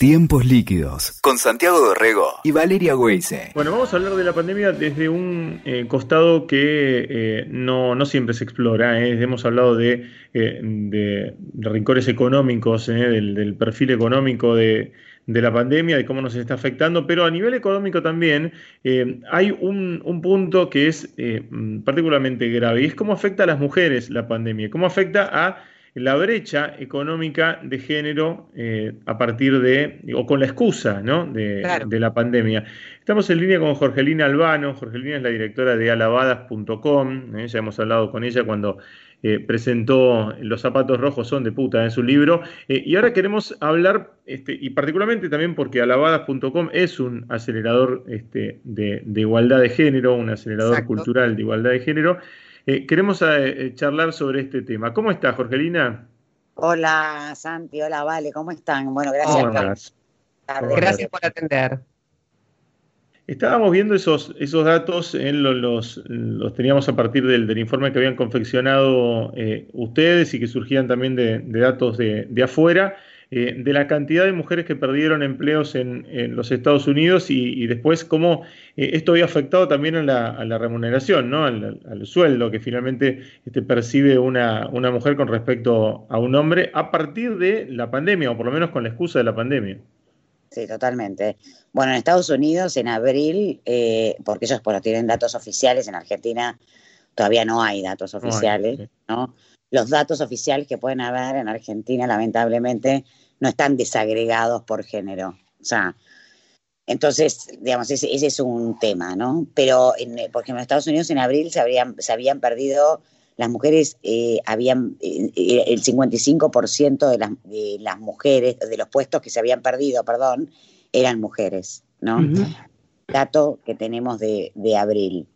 Tiempos líquidos con Santiago Dorrego y Valeria Weise. Bueno, vamos a hablar de la pandemia desde un eh, costado que eh, no, siempre se explora. ¿eh? Hemos hablado de, de, rincones económicos, del, perfil económico de, la pandemia, de cómo nos está afectando, pero a nivel económico también hay un, un, punto que es particularmente grave y es cómo afecta a las mujeres la pandemia, cómo afecta a la brecha económica de género eh, a partir de, o con la excusa ¿no? de, la pandemia. Estamos en línea con Jorgelina Albano. Jorgelina es la directora de alabadas.com. ¿eh? ya hemos hablado con ella cuando eh, presentó Los zapatos rojos son de puta en su libro. y ahora queremos hablar, este, y particularmente también porque alabadas.com es un acelerador este, de, igualdad de género, un acelerador cultural de igualdad de género. Eh, queremos eh, eh, charlar sobre este tema. ¿Cómo estás, Jorgelina? Hola, Santi. Hola, Vale. ¿Cómo están? Bueno, gracias. Gracias por atender. Estábamos viendo esos, esos datos, en los, los, teníamos a partir del, informe que habían confeccionado ustedes y que surgían también de, datos de, de afuera. Eh, de la cantidad de mujeres que perdieron empleos en, los Estados Unidos y, después cómo eh, esto había afectado también a la, remuneración, ¿no? al, sueldo que finalmente este, percibe una, mujer con respecto a un hombre a partir de la pandemia, o por lo menos con la excusa de la pandemia. Sí, totalmente. Bueno, en Estados Unidos, en abril, eh, porque ellos bueno, tienen datos oficiales, en Argentina todavía no hay datos oficiales, ¿no? Los datos oficiales que pueden haber en Argentina, lamentablemente, no están desagregados por género. O sea, entonces, digamos, ese, es un tema, ¿no? Pero, en, por ejemplo, en Estados Unidos en abril se, habrían, se habían perdido, las mujeres eh, habían, eh, el 55% de las, de las mujeres, de los puestos que se habían perdido, perdón, eran mujeres, ¿no? Dato que tenemos de, de abril.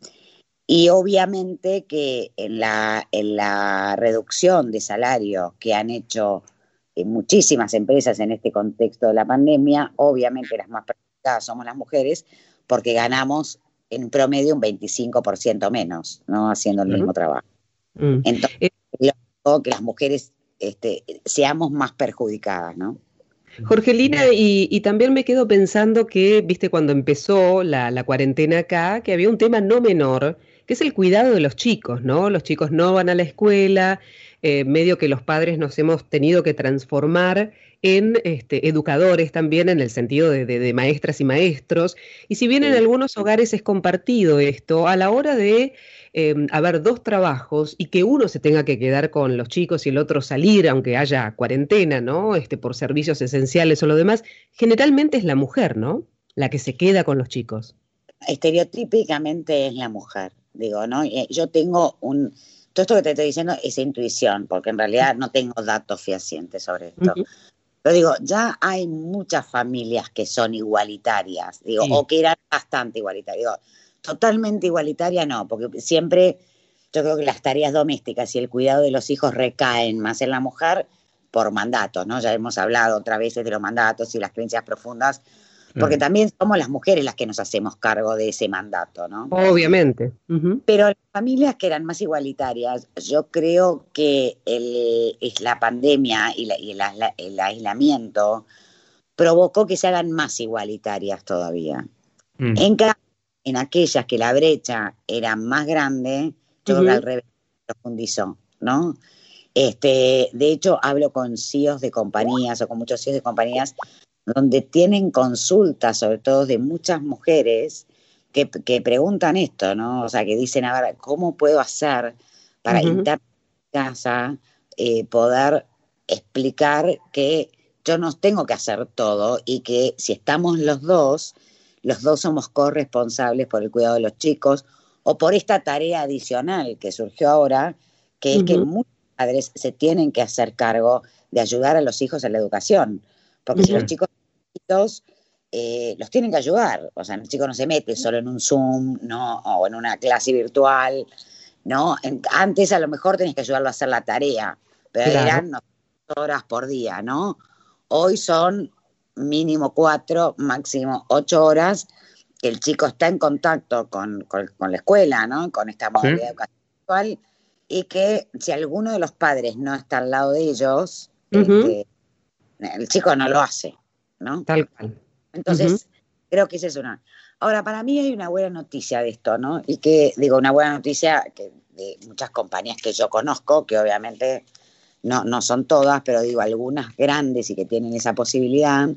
Y obviamente que en la, en la reducción de salario que han hecho muchísimas empresas en este contexto de la pandemia, obviamente las más perjudicadas somos las mujeres, porque ganamos en promedio un 25% menos, ¿no? Haciendo el mismo trabajo. Mm. Entonces, eh, que las mujeres este, seamos más perjudicadas, ¿no? Jorgelina, y, también me quedo pensando que, viste, cuando empezó la, la, cuarentena acá, que había un tema no menor, que es el cuidado de los chicos, ¿no? Los chicos no van a la escuela, eh, medio que los padres nos hemos tenido que transformar en este, educadores también en el sentido de, maestras y maestros. Y si bien en algunos hogares es compartido esto, a la hora de em, haber dos trabajos y que uno se tenga que quedar con los chicos y el otro salir, aunque haya cuarentena, ¿no? Este, por servicios esenciales o lo demás, generalmente es la mujer, ¿no? La que se queda con los chicos. Estereotípicamente es la mujer, digo, ¿no? Yo tengo un todo esto que te estoy diciendo es intuición, porque en realidad no tengo datos fehacientes sobre esto. Pero digo, ya hay muchas familias que son igualitarias, digo, o que eran bastante igualitarias. Digo, totalmente igualitaria no, porque siempre yo creo que las tareas domésticas y el cuidado de los hijos recaen más en la mujer por mandatos, ¿no? Ya hemos hablado otra vez de los mandatos y las creencias profundas porque también somos las mujeres las que nos hacemos cargo de ese mandato, ¿no? Obviamente. Pero las familias que eran más igualitarias, yo creo que el, la pandemia y, el, aislamiento provocó que se hagan más igualitarias todavía. Mm. En, en aquellas que la brecha era más grande, yo creo que al revés profundizó, ¿no? Este, de hecho, hablo con CEOs de compañías o con muchos CEOs de compañías donde tienen consultas, sobre todo de muchas mujeres, que, preguntan esto, ¿no? O sea, que dicen, a ver, ¿cómo puedo hacer para uh casa eh, poder explicar que yo no tengo que hacer todo y que si estamos los dos, los dos somos corresponsables por el cuidado de los chicos o por esta tarea adicional que surgió ahora, que es que muchos padres se tienen que hacer cargo de ayudar a los hijos en la educación. Porque si los chicos eh, los tienen que ayudar. O sea, el chico no se mete solo en un Zoom, ¿no? O en una clase virtual, ¿no? antes a lo mejor tenés que ayudarlo a hacer la tarea, pero eran horas por día, ¿no? Hoy son mínimo cuatro, máximo ocho horas que el chico está en contacto con, la escuela, ¿no? Con esta modalidad educativa y que si alguno de los padres no está al lado de ellos, este, el chico no lo hace. ¿no? Tal cual. Entonces, creo que esa es una. Ahora, para mí hay una buena noticia de esto, ¿no? Y que, digo, una buena noticia que de muchas compañías que yo conozco, que obviamente no, no son todas, pero digo, algunas grandes y que tienen esa posibilidad.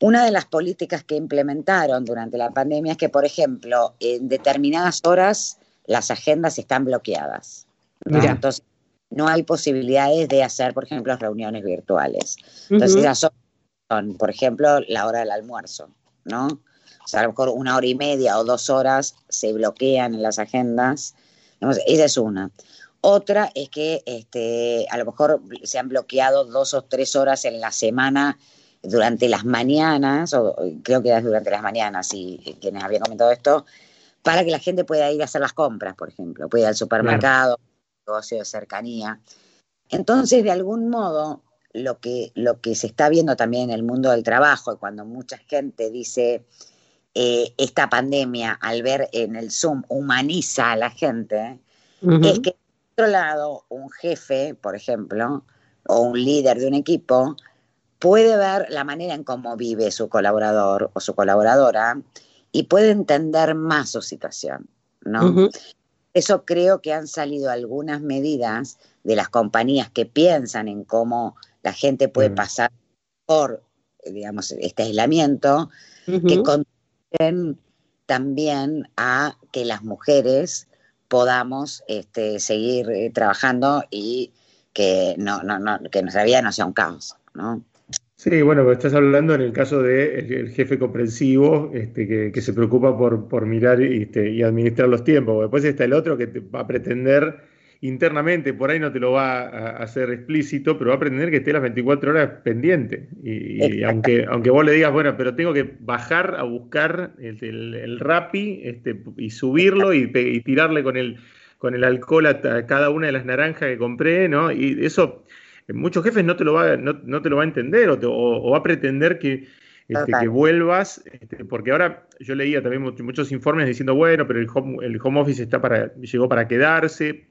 Una de las políticas que implementaron durante la pandemia es que, por ejemplo, en determinadas horas las agendas están bloqueadas. Entonces, no hay posibilidades de hacer, por ejemplo, reuniones virtuales. Entonces, son, por ejemplo, la hora del almuerzo, ¿no? O sea, a lo mejor una hora y media o dos horas se bloquean en las agendas. esa es una. Otra es que este, a lo mejor se han bloqueado dos o tres horas en la semana durante las mañanas, o creo que es durante las mañanas, y quienes habían comentado esto, para que la gente pueda ir a hacer las compras, por ejemplo, pueda ir al supermercado, negocio de cercanía. Entonces, de algún modo, lo que, lo que se está viendo también en el mundo del trabajo, y cuando mucha gente dice eh, esta pandemia, al ver en el Zoom, humaniza a la gente, es que, por otro lado, un jefe, por ejemplo, o un líder de un equipo, puede ver la manera en cómo vive su colaborador o su colaboradora y puede entender más su situación, ¿no? Eso creo que han salido algunas medidas de las compañías que piensan en cómo la gente puede mm. pasar por, digamos, este aislamiento, que contribuyen también a que las mujeres podamos este, seguir eh, trabajando y que, no, no, no, que nuestra vida no sea un caos, ¿no? Sí, bueno, estás hablando en el caso del de jefe comprensivo este, que, se preocupa por, por mirar este, y administrar los tiempos. Después está el otro que va a pretender internamente, por ahí no te lo va a hacer explícito, pero va a pretender que esté las 24 horas pendiente. Y, aunque, aunque vos le digas, bueno, pero tengo que bajar a buscar el, el, RAPI este, y subirlo y, y, tirarle con el, con el alcohol a cada una de las naranjas que compré, ¿no? Y eso muchos jefes no te lo va, no, te lo va a entender o, va a pretender que, este, que vuelvas, este, porque ahora yo leía también muchos informes diciendo, bueno, pero el home, el home office está para, llegó para quedarse,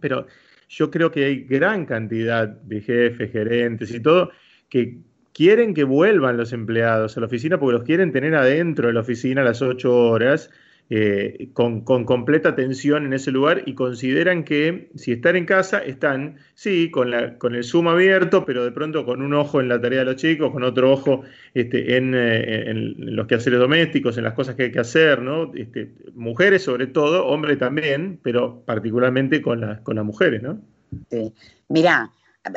pero yo creo que hay gran cantidad de jefes, gerentes y todo que quieren que vuelvan los empleados a la oficina porque los quieren tener adentro de la oficina a las ocho horas eh, con, completa atención en ese lugar y consideran que si están en casa, están, sí, con, la, con el Zoom abierto, pero de pronto con un ojo en la tarea de los chicos, con otro ojo este, en, eh, en, los quehaceres domésticos, en las cosas que hay que hacer, ¿no? Este, mujeres sobre todo, hombres también, pero particularmente con, con las mujeres, ¿no? Sí. Mirá,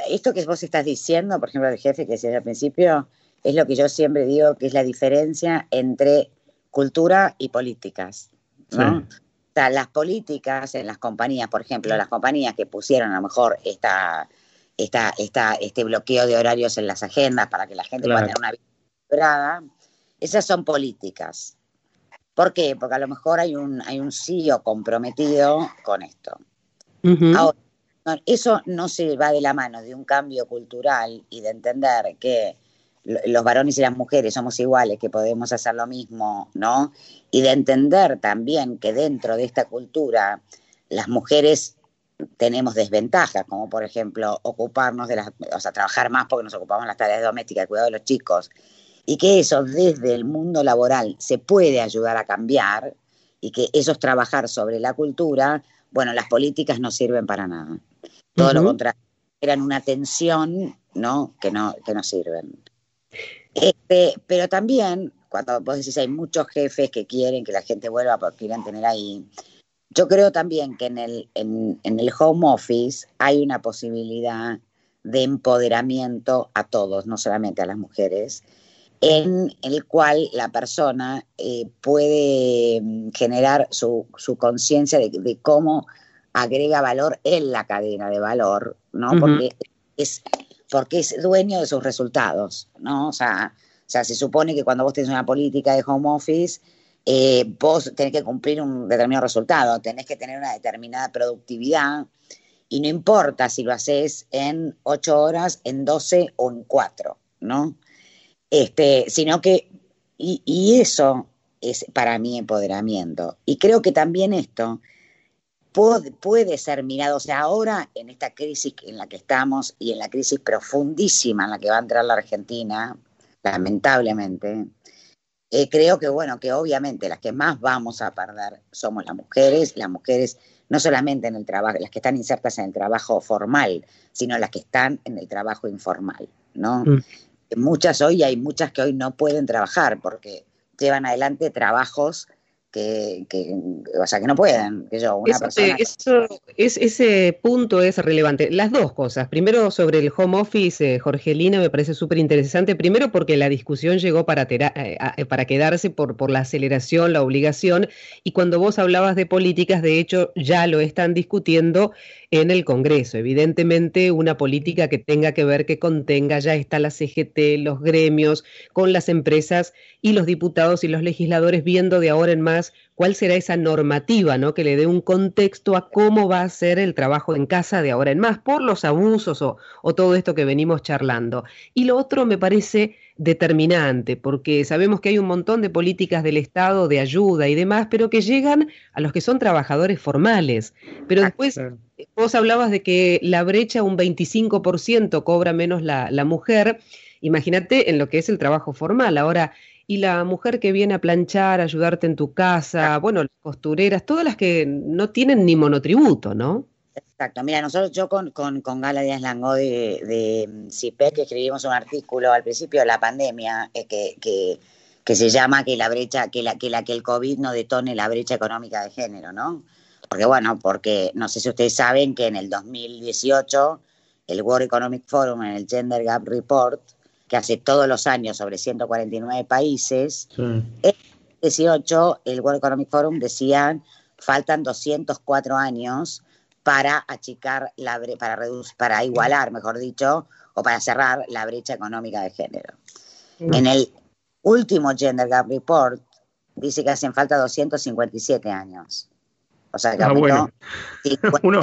esto que vos estás diciendo, por ejemplo, el jefe que decía al principio, es lo que yo siempre digo que es la diferencia entre cultura y políticas. ¿no? O sea, las políticas en las compañías, por ejemplo, las compañías que pusieron a lo mejor esta, esta, esta, este bloqueo de horarios en las agendas para que la gente pueda tener una vida equilibrada, esas son políticas. ¿Por qué? Porque a lo mejor hay un, hay un CEO comprometido con esto. Ahora, eso no se va de la mano de un cambio cultural y de entender que los varones y las mujeres somos iguales, que podemos hacer lo mismo, ¿no? Y de entender también que dentro de esta cultura las mujeres tenemos desventajas, como por ejemplo ocuparnos de las, o sea, trabajar más porque nos ocupamos de las tareas domésticas, el cuidado de los chicos, y que eso desde el mundo laboral se puede ayudar a cambiar y que eso es trabajar sobre la cultura, bueno, las políticas no sirven para nada. Todo lo contrario, eran una tensión, ¿no? Que no, que no sirven. Este, pero también, cuando vos decís hay muchos jefes que quieren que la gente vuelva porque quieren tener ahí, yo creo también que en el, en, el home office hay una posibilidad de empoderamiento a todos, no solamente a las mujeres, en el cual la persona eh, puede mm, generar su, su conciencia de, cómo agrega valor en la cadena de valor, ¿no? Porque es porque es dueño de sus resultados, ¿no? O sea, o sea se supone que cuando vos tenés una política de home office, eh, vos tenés que cumplir un determinado resultado, tenés que tener una determinada productividad y no importa si lo haces en ocho horas, en doce o en cuatro, ¿no? Este, sino que, y eso es para mí empoderamiento. Y creo que también esto puede, ser mirado, o sea, ahora en esta crisis en la que estamos y en la crisis profundísima en la que va a entrar la Argentina, lamentablemente, eh, creo que, bueno, que obviamente las que más vamos a perder somos las mujeres, las mujeres no solamente en el trabajo, las que están insertas en el trabajo formal, sino las que están en el trabajo informal, ¿no? Mm. Muchas hoy, hay muchas que hoy no pueden trabajar porque llevan adelante trabajos que, o sea, que no pueden, que yo, una persona... Eso es, ese punto es relevante. Las dos cosas. Primero, sobre el home office, eh, Jorgelina, me parece súper interesante. Primero, porque la discusión llegó para, eh, eh, para quedarse por, por la aceleración, la obligación, y cuando vos hablabas de políticas, de hecho, ya lo están discutiendo en el Congreso. Evidentemente, una política que tenga que ver, que contenga, ya está la CGT, los gremios, con las empresas y los diputados y los legisladores viendo de ahora en más cuál será esa normativa, ¿no? Que le dé un contexto a cómo va a ser el trabajo en casa de ahora en más, por los abusos o, o todo esto que venimos charlando. Y lo otro me parece determinante, porque sabemos que hay un montón de políticas del Estado de ayuda y demás, pero que llegan a los que son trabajadores formales. Pero después, vos hablabas de que la brecha, un 25% cobra menos la, la mujer. Imagínate en lo que es el trabajo formal. Ahora, y la mujer que viene a planchar, a ayudarte en tu casa, bueno, las costureras, todas las que no tienen ni monotributo, ¿no? Exacto, mira, nosotros yo con, con, con Gala Díaz Langó de, de CIPEC escribimos un artículo al principio de la pandemia eh, que, que, que, se llama que la brecha, que la, que la que el COVID no detone la brecha económica de género, ¿no? Porque bueno, porque no sé si ustedes saben que en el 2018 el World Economic Forum en el Gender Gap Report, que hace todos los años sobre 149 países, en el 2018 el World Economic Forum decía faltan 204 años para achicar la para reducir, para igualar, mejor dicho, o para cerrar la brecha económica de género. Mm. En el último Gender Gap Report dice que hacen falta 257 años. O sea, que ah, uno,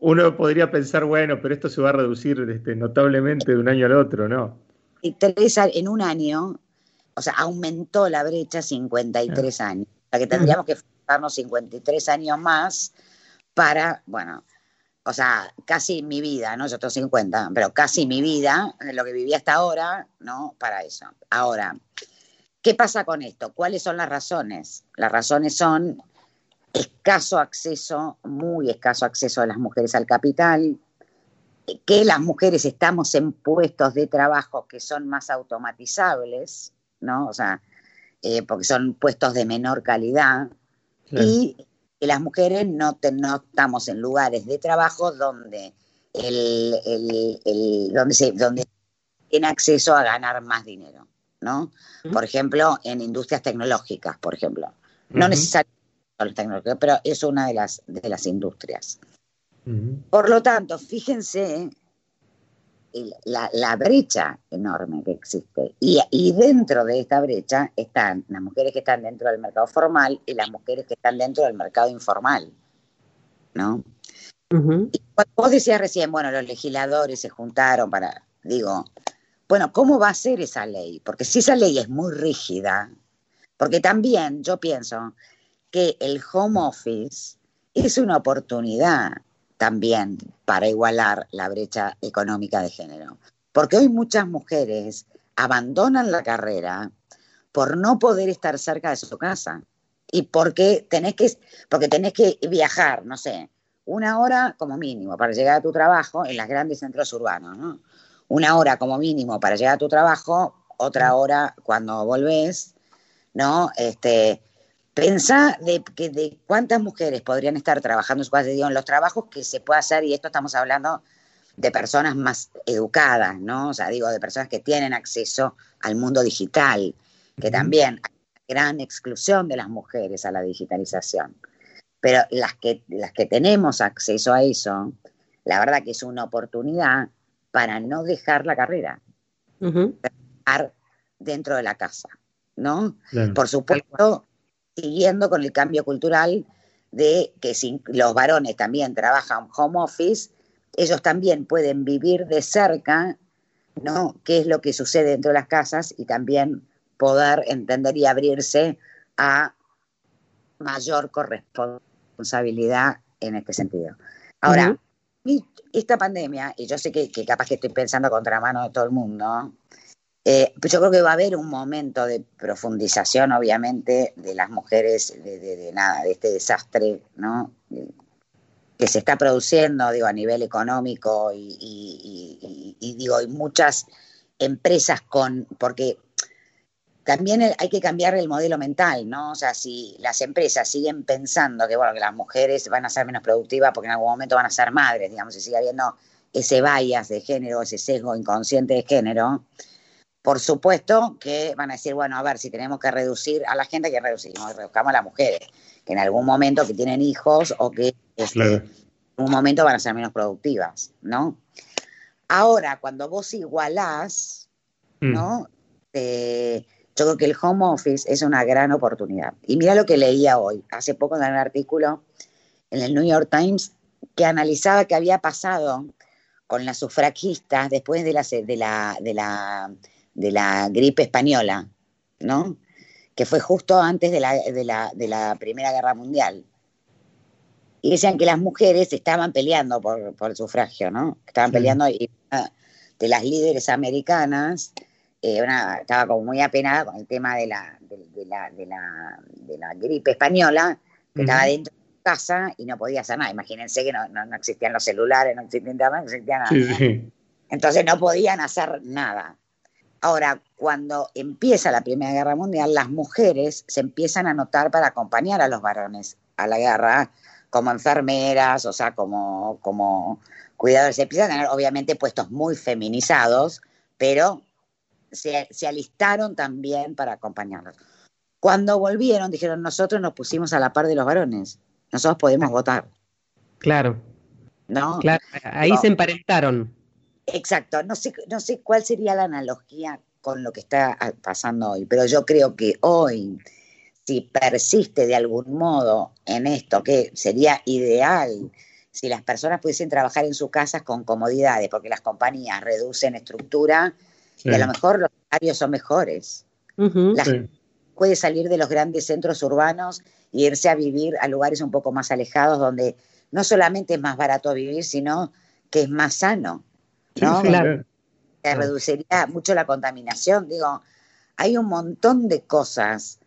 uno, podría pensar, bueno, pero esto se va a reducir este, notablemente de un año al otro, ¿no? Y tres, en un año, o sea, aumentó la brecha 53 ah. años. O sea, que tendríamos que faltarnos 53 años más para, bueno, o sea, casi mi vida, ¿no? Yo tengo 50, pero casi mi vida, lo que viví hasta ahora, ¿no? Para eso. Ahora, ¿qué pasa con esto? ¿Cuáles son las razones? Las razones son escaso acceso, muy escaso acceso de las mujeres al capital, que las mujeres estamos en puestos de trabajo que son más automatizables, ¿no? O sea, eh, porque son puestos de menor calidad, y que las mujeres no, estamos en lugares de trabajo donde, el, donde, se, donde tiene acceso a ganar más dinero, ¿no? Por ejemplo, en industrias tecnológicas, por ejemplo. No necesariamente tecnológicas, pero es una de las, de las industrias. Por lo tanto, fíjense la, brecha enorme que existe. Y, dentro de esta brecha están las mujeres que están dentro del mercado formal y las mujeres que están dentro del mercado informal. ¿No? Y vos decías recién, bueno, los legisladores se juntaron para, digo, bueno, ¿cómo va a ser esa ley? Porque si esa ley es muy rígida, porque también yo pienso que el home office es una oportunidad también para igualar la brecha económica de género. Porque hoy muchas mujeres abandonan la carrera por no poder estar cerca de su casa y porque tenés que, porque tenés que viajar, no sé, una hora como mínimo para llegar a tu trabajo en los grandes centros urbanos, ¿no? Una hora como mínimo para llegar a tu trabajo, otra hora cuando volvés, ¿no? Este, Pensá de, que de cuántas mujeres podrían estar trabajando en su casa, en los trabajos que se puede hacer, y esto estamos hablando de personas más educadas, ¿no? O sea, digo, de personas que tienen acceso al mundo digital, que también hay una gran exclusión de las mujeres a la digitalización. Pero las que, las que tenemos acceso a eso, la verdad que es una oportunidad para no dejar la carrera, estar dentro de la casa, ¿no? Por supuesto, siguiendo con el cambio cultural de que si los varones también trabajan home office, ellos también pueden vivir de cerca, ¿no? ¿Qué es lo que sucede dentro de las casas y también poder entender y abrirse a mayor corresponsabilidad en este sentido. Ahora, esta pandemia, y yo sé que, que, capaz que estoy pensando contra mano de todo el mundo, Eh, pues yo creo que va a haber un momento de profundización, obviamente, de las mujeres, de, nada, de este desastre, ¿no? que se está produciendo, digo, a nivel económico y, y digo, hay muchas empresas con, porque también hay que cambiar el modelo mental, ¿no? O sea, si las empresas siguen pensando que, bueno, que las mujeres van a ser menos productivas porque en algún momento van a ser madres, digamos, y sigue habiendo ese bias de género, ese sesgo inconsciente de género, por supuesto que van a decir, bueno, a ver, si tenemos que reducir a la gente, que reducimos, reduzcamos a las mujeres, que en algún momento que tienen hijos o que este, en un momento van a ser menos productivas, ¿no? Ahora, cuando vos igualás, mm. ¿no? Eh, yo creo que el home office es una gran oportunidad. Y mira lo que leía hoy, hace poco en un artículo en el New York Times que analizaba qué había pasado con las sufragistas después de la, de la, de la, de la gripe española, ¿no? Que fue justo antes de la, de la, de la Primera Guerra Mundial. Y decían que las mujeres estaban peleando por, por el sufragio, ¿no? Estaban peleando y de las líderes americanas eh, estaba como muy apenada con el tema de la, de, la, de la, de la gripe española, que estaba dentro de su casa y no podía hacer nada. Imagínense que no, no, existían los celulares, no existía internet, no existía nada. Entonces no podían hacer nada. Ahora, cuando empieza la Primera Guerra Mundial, las mujeres se empiezan a notar para acompañar a los varones a la guerra como enfermeras, o sea, como, como cuidadores. Se empiezan a tener, obviamente, puestos muy feminizados, pero se, alistaron también para acompañarlos. Cuando volvieron, dijeron, nosotros nos pusimos a la par de los varones, nosotros podemos votar. Claro. ¿No? Claro, ahí se emparentaron. Exacto, no sé, no sé cuál sería la analogía con lo que está pasando hoy, pero yo creo que hoy, si persiste de algún modo en esto, que sería ideal si las personas pudiesen trabajar en sus casas con comodidades, porque las compañías reducen estructura, y a lo mejor los salarios son mejores. La gente puede salir de los grandes centros urbanos e irse a vivir a lugares un poco más alejados donde no solamente es más barato vivir, sino que es más sano. ¿No? Se reduciría mucho la contaminación. Digo, hay un montón de cosas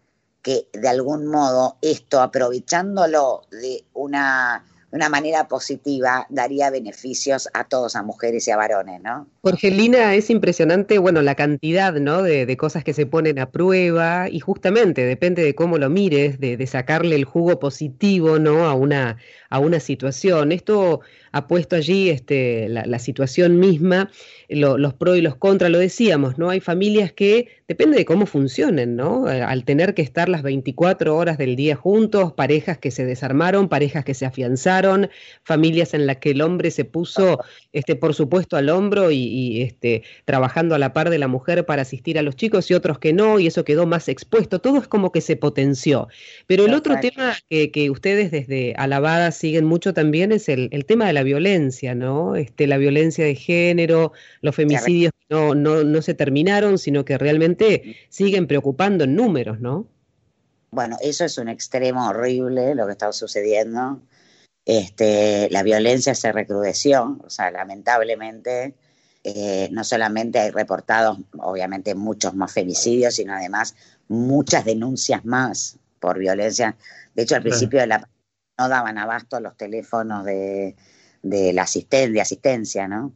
que de algún modo esto, aprovechándolo de una de una manera positiva daría beneficios a todos, a mujeres y a varones, ¿no? Jorgelina, es impresionante, bueno, la cantidad, ¿no? De, cosas que se ponen a prueba y justamente depende de cómo lo mires, de, sacarle el jugo positivo, ¿no? A una, a una situación. Esto ha puesto allí este, la, situación misma, los pros y los contras, lo decíamos, ¿no? Hay familias que, depende de cómo funcionen, ¿no? Eh, al tener que estar las 24 horas del día juntos, parejas que se desarmaron, parejas que se afianzaron, familias en las que el hombre se puso, este, por supuesto, al hombro y, este, trabajando a la par de la mujer para asistir a los chicos y otros que no, y eso quedó más expuesto, todo es como que se potenció. Pero el otro tema que, que ustedes desde Alabada siguen mucho también es el, el tema de la violencia, ¿no? Este, la violencia de género, los femicidios no, no, no se terminaron, sino que realmente siguen preocupando en números, ¿no? Bueno, eso es un extremo horrible lo que está sucediendo. Este, la violencia se recrudeció, o sea, lamentablemente, eh, no solamente hay reportados, obviamente, muchos más femicidios, sino además muchas denuncias más por violencia. De hecho, al principio de la no daban abasto los teléfonos de, de la asisten de asistencia, ¿no?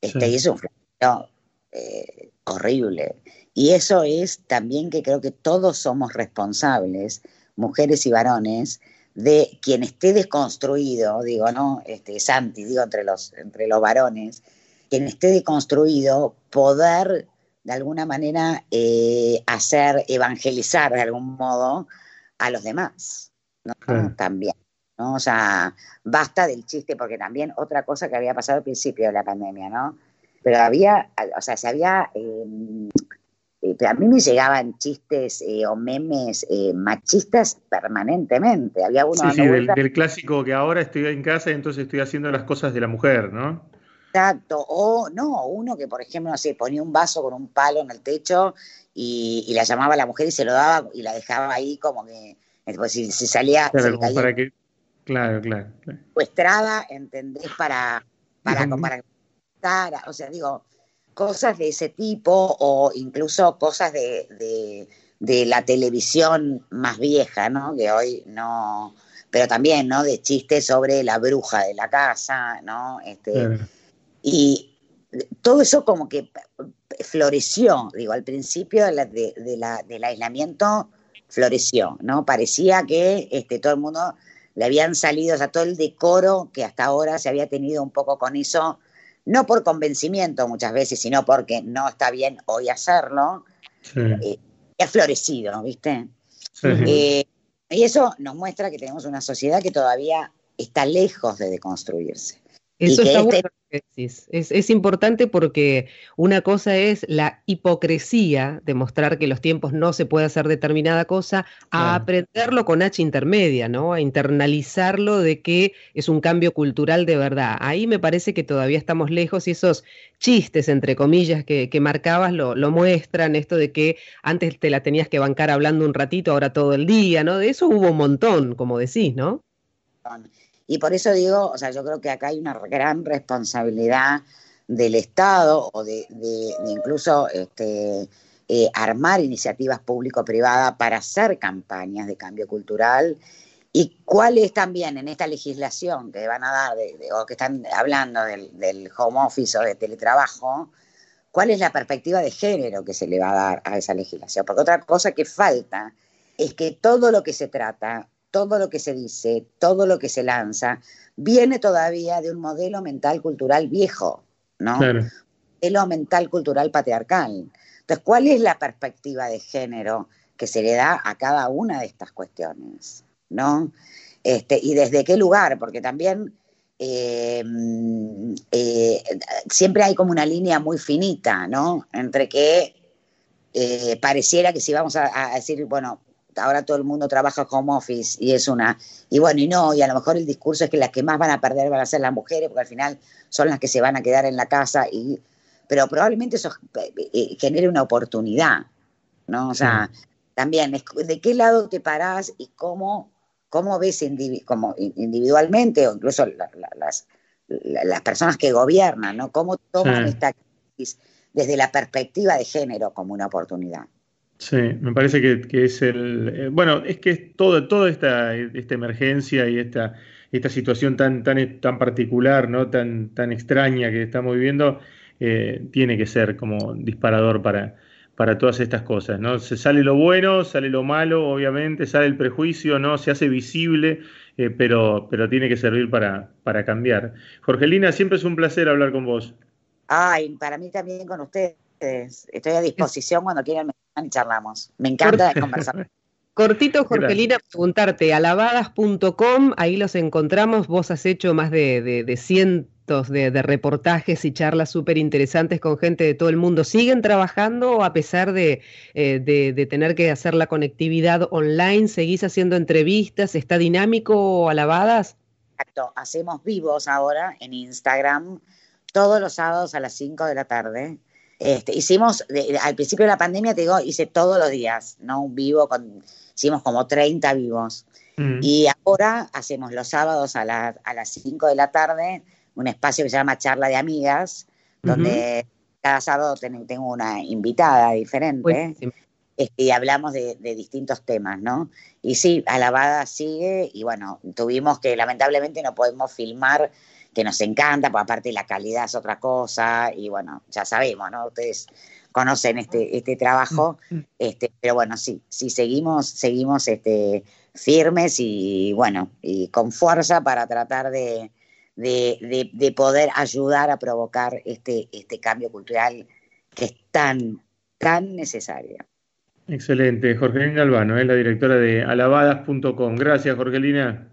Este, Y es un fenómeno eh, horrible. Y eso es también que creo que todos somos responsables, mujeres y varones, de quien esté desconstruido, digo, ¿no? Este, Santi, digo, entre los, entre los varones, quien esté deconstruido, poder de alguna manera eh, hacer, evangelizar de algún modo a los demás, ¿no? También. ¿no? O sea, basta del chiste, porque también otra cosa que había pasado al principio de la pandemia, ¿no? Pero había, o sea, se había, em, eh, a mí me llegaban chistes eh, o memes eh, machistas permanentemente. Había uno sí, sí, del, clásico que ahora estoy en casa y entonces estoy haciendo las cosas de la mujer, ¿no? Exacto, o no, uno que por ejemplo, no sé, ponía un vaso con un palo en el techo y, la llamaba a la mujer y se lo daba y la dejaba ahí como que, pues si, salía... para que Claro, claro. Secuestrada, ¿entendés? Para, para, para, o sea, digo, cosas de ese tipo o incluso cosas de, de, la televisión más vieja, ¿no? Que hoy no, pero también, ¿no? De chistes sobre la bruja de la casa, ¿no? Este, Y todo eso como que floreció, digo, al principio de la, del aislamiento floreció, ¿no? Parecía que este, todo el mundo le habían salido, o sea, todo el decoro que hasta ahora se había tenido un poco con eso, no por convencimiento muchas veces, sino porque no está bien hoy hacerlo, eh, ha florecido, ¿viste? Eh, y eso nos muestra que tenemos una sociedad que todavía está lejos de deconstruirse. Eso está este bueno es, es, importante porque una cosa es la hipocresía de mostrar que los tiempos no se puede hacer determinada cosa, a aprenderlo con H intermedia, ¿no? A internalizarlo de que es un cambio cultural de verdad. Ahí me parece que todavía estamos lejos y esos chistes, entre comillas, que, marcabas lo, lo, muestran, esto de que antes te la tenías que bancar hablando un ratito, ahora todo el día, ¿no? De eso hubo un montón, como decís, ¿no? Y por eso digo, o sea, yo creo que acá hay una gran responsabilidad del Estado o de, incluso este, eh, armar iniciativas público-privadas para hacer campañas de cambio cultural y cuál es también en esta legislación que van a dar o que están hablando del, del, home office o de teletrabajo, cuál es la perspectiva de género que se le va a dar a esa legislación. Porque otra cosa que falta es que todo lo que se trata todo lo que se dice, todo lo que se lanza, viene todavía de un modelo mental cultural viejo, ¿no? Claro. Modelo mental cultural patriarcal. Entonces, ¿cuál es la perspectiva de género que se le da a cada una de estas cuestiones, ¿no? Este, y desde qué lugar, porque también eh, eh, siempre hay como una línea muy finita, ¿no? Entre que eh, pareciera que si vamos a, decir, bueno, ahora todo el mundo trabaja home office y es una, y bueno, y no, y a lo mejor el discurso es que las que más van a perder van a ser las mujeres, porque al final son las que se van a quedar en la casa, y, pero probablemente eso eh, eh, genere una oportunidad, ¿no? O sea, también, ¿de qué lado te parás y cómo, cómo ves como individualmente, o incluso las, las personas que gobiernan, ¿no? ¿Cómo toman esta crisis desde la perspectiva de género como una oportunidad? Sí, me parece que, es el. Eh, bueno, es que es todo, toda esta, esta emergencia y esta, esta situación tan, tan, tan particular, ¿no? tan, tan extraña que estamos viviendo, eh, tiene que ser como disparador para, para todas estas cosas. ¿no? Se sale lo bueno, sale lo malo, obviamente, sale el prejuicio, ¿no? se hace visible, eh, pero, pero tiene que servir para, para cambiar. Jorgelina, siempre es un placer hablar con vos. Ay, para mí también con ustedes. Estoy a disposición cuando quieran y charlamos. Me encanta conversar. Cortito, Jorgelina, preguntarte, alabadas.com, ahí los encontramos, vos has hecho más de, cientos de, reportajes y charlas súper interesantes con gente de todo el mundo. ¿Siguen trabajando a pesar eh, de, de, tener que hacer la conectividad online? ¿Seguís haciendo entrevistas? ¿Está dinámico Alabadas? Exacto, hacemos vivos ahora en Instagram todos los sábados a las 5 de la tarde este, hicimos, al principio de la pandemia, te digo, hice todos los días, ¿no? Un vivo, con, hicimos como 30 vivos. Mm. Y ahora hacemos los sábados a, a las 5 de la tarde un espacio que se llama Charla de Amigas, donde cada sábado tengo una invitada diferente. Este, y hablamos de, de, distintos temas, ¿no? Y sí, Alabada sigue y bueno, tuvimos que lamentablemente no podemos filmar que nos encanta, porque aparte la calidad es otra cosa, y bueno, ya sabemos, ¿no? Ustedes conocen este, este trabajo, mm, mm. este, pero bueno, sí, sí seguimos, seguimos este, firmes y bueno, y con fuerza para tratar de, poder ayudar a provocar este, este cambio cultural que es tan, tan necesario. Excelente, Jorgelina Albano, es la directora de alabadas.com. Gracias, Jorgelina.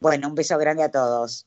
Bueno, un beso grande a todos.